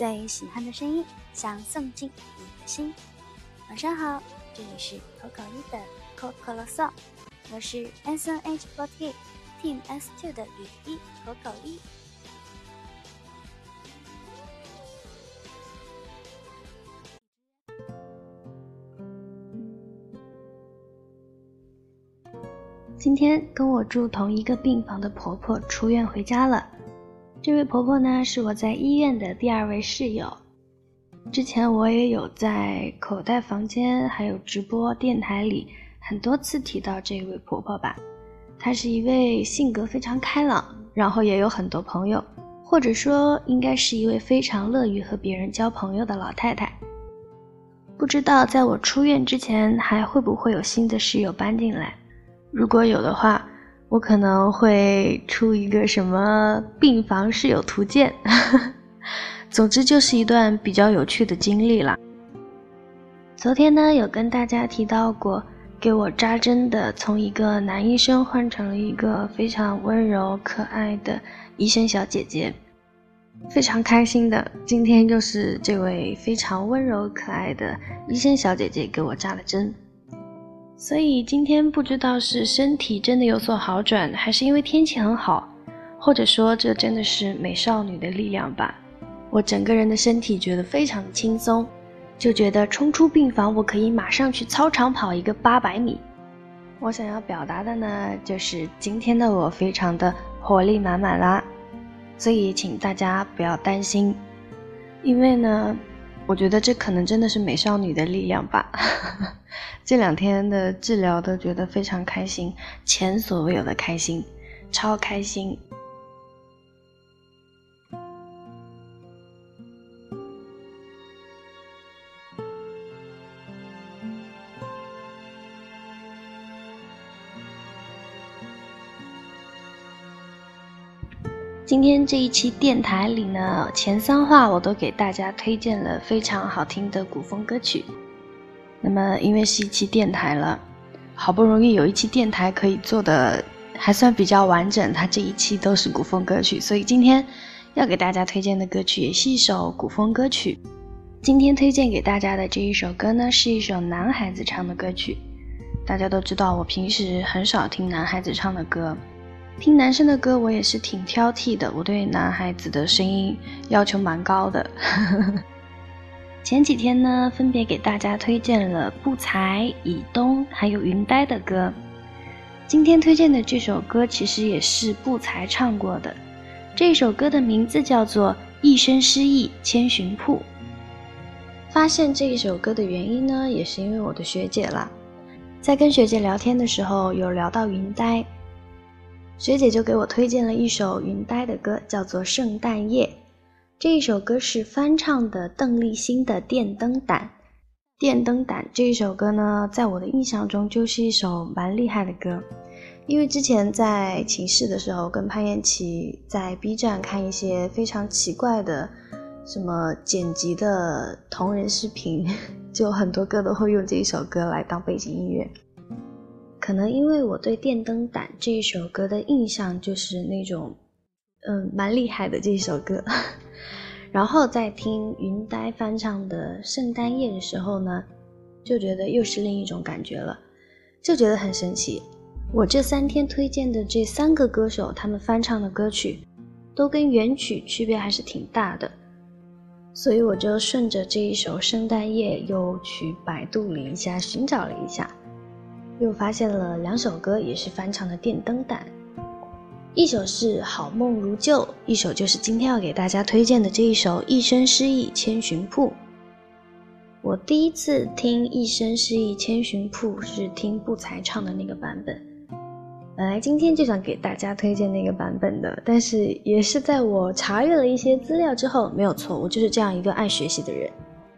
最喜欢的声音，想送进你的心。晚上好，这里是可口一的口口啰嗦，我是 S N H forty Team S two 的雨衣可口一。今天跟我住同一个病房的婆婆出院回家了。这位婆婆呢，是我在医院的第二位室友。之前我也有在口袋房间还有直播电台里很多次提到这位婆婆吧。她是一位性格非常开朗，然后也有很多朋友，或者说应该是一位非常乐于和别人交朋友的老太太。不知道在我出院之前还会不会有新的室友搬进来？如果有的话，我可能会出一个什么病房室友图鉴。总之就是一段比较有趣的经历啦。昨天呢，有跟大家提到过，给我扎针的从一个男医生换成了一个非常温柔可爱的医生小姐姐，非常开心的。今天就是这位非常温柔可爱的医生小姐姐给我扎了针。所以今天不知道是身体真的有所好转，还是因为天气很好，或者说这真的是美少女的力量吧。我整个人的身体觉得非常的轻松，就觉得冲出病房，我可以马上去操场跑一个八百米。我想要表达的呢，就是今天的我非常的活力满满啦。所以请大家不要担心，因为呢。我觉得这可能真的是美少女的力量吧。这两天的治疗都觉得非常开心，前所未有的开心，超开心。今天这一期电台里呢，前三话我都给大家推荐了非常好听的古风歌曲。那么因为是一期电台了，好不容易有一期电台可以做的还算比较完整，它这一期都是古风歌曲，所以今天要给大家推荐的歌曲也是一首古风歌曲。今天推荐给大家的这一首歌呢，是一首男孩子唱的歌曲。大家都知道，我平时很少听男孩子唱的歌。听男生的歌，我也是挺挑剔的。我对男孩子的声音要求蛮高的。前几天呢，分别给大家推荐了不才、以东还有云呆的歌。今天推荐的这首歌，其实也是不才唱过的。这首歌的名字叫做《一生失意千寻瀑》。发现这一首歌的原因呢，也是因为我的学姐啦。在跟学姐聊天的时候，有聊到云呆。学姐就给我推荐了一首云呆的歌，叫做《圣诞夜》。这一首歌是翻唱的邓丽欣的《电灯胆》。《电灯胆》这一首歌呢，在我的印象中就是一首蛮厉害的歌。因为之前在寝室的时候，跟潘彦琪在 B 站看一些非常奇怪的什么剪辑的同人视频，就很多歌都会用这一首歌来当背景音乐。可能因为我对《电灯胆》这一首歌的印象就是那种，嗯，蛮厉害的这一首歌。然后在听云呆翻唱的《圣诞夜》的时候呢，就觉得又是另一种感觉了，就觉得很神奇。我这三天推荐的这三个歌手，他们翻唱的歌曲，都跟原曲区别还是挺大的，所以我就顺着这一首《圣诞夜》又去百度了一下，寻找了一下。又发现了两首歌，也是翻唱的《电灯胆》，一首是《好梦如旧》，一首就是今天要给大家推荐的这一首《一生失意千寻瀑》。我第一次听《一生失意千寻瀑》是听不才唱的那个版本，本来今天就想给大家推荐那个版本的，但是也是在我查阅了一些资料之后，没有错，我就是这样一个爱学习的人，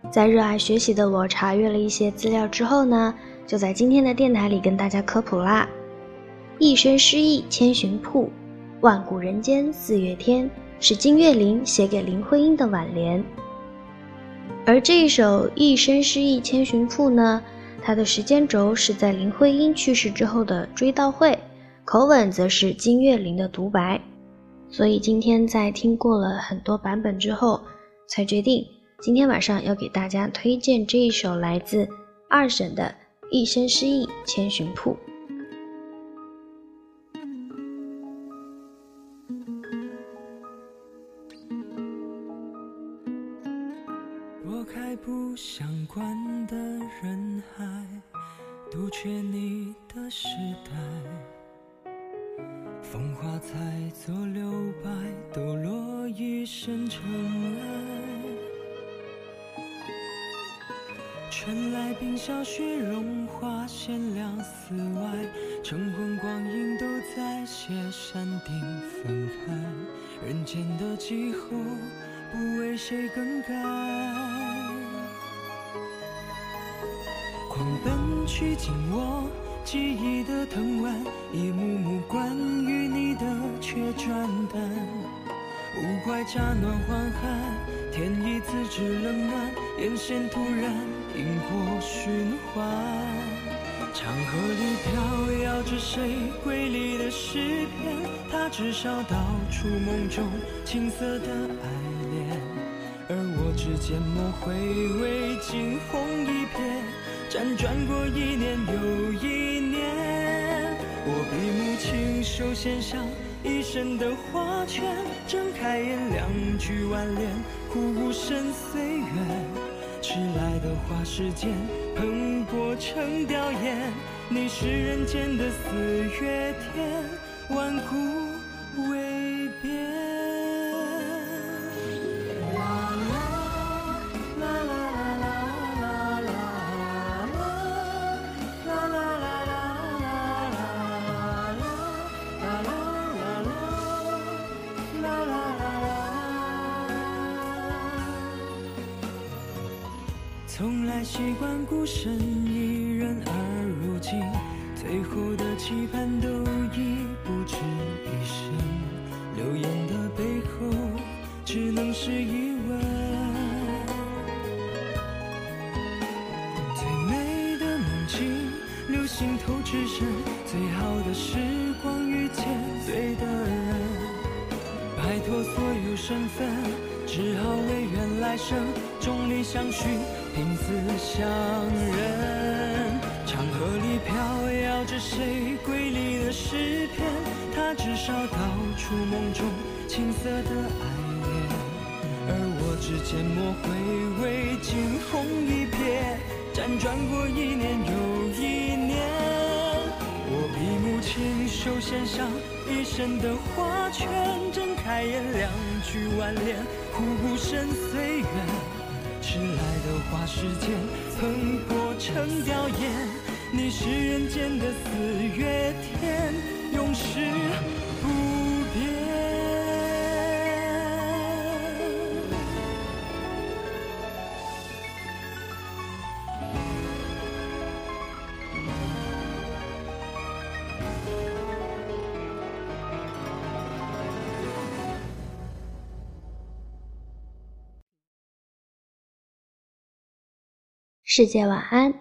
在热爱学习的我查阅了一些资料之后呢。就在今天的电台里跟大家科普啦，《一生失意千寻瀑》，万古人间四月天是金岳霖写给林徽因的挽联。而这一首《一生失意千寻瀑》呢，它的时间轴是在林徽因去世之后的追悼会，口吻则是金岳霖的独白。所以今天在听过了很多版本之后，才决定今天晚上要给大家推荐这一首来自二审的《一生诗意千寻瀑》。拨开不相关的人海，杜绝你的时代。风华在做留白，抖落一身尘埃。春来冰消雪融化，贤良寺外，晨昏光影都在写山顶分开。人间的气候。不为谁更改，狂奔去紧握记忆的藤蔓，一幕幕关于你的却转淡。无怪乍暖还寒，天意自知冷暖，眼线突然因果循环。长河里飘摇着谁瑰丽的诗篇？它至少道出梦中青涩的爱恋。而我只缄默回味，惊鸿一瞥，辗转过一年又一年。我闭目亲手献上一生的画卷，睁开眼两句挽联，哭无声岁月。迟来的花时间，喷薄成凋艳。你是人间的四月天，万古从来习惯孤身一人，而如今最后的期盼都已不止一生。流言的背后，只能是疑问。最美的梦境，流星透至深。最好的时光，遇见对的人。摆脱所有身份，只好唯愿来生众里相寻。凭死相认，长河里飘摇着谁瑰丽的诗篇？他至少道出梦中青涩的爱恋，而我只缄默回味，惊鸿一瞥，辗转过一年又一年。我闭目亲手献上一生的花圈，睁开眼两句挽联，苦无声岁月。迟来的花时间，喷薄成凋艳。你是人间的四月天，永世不世界晚安，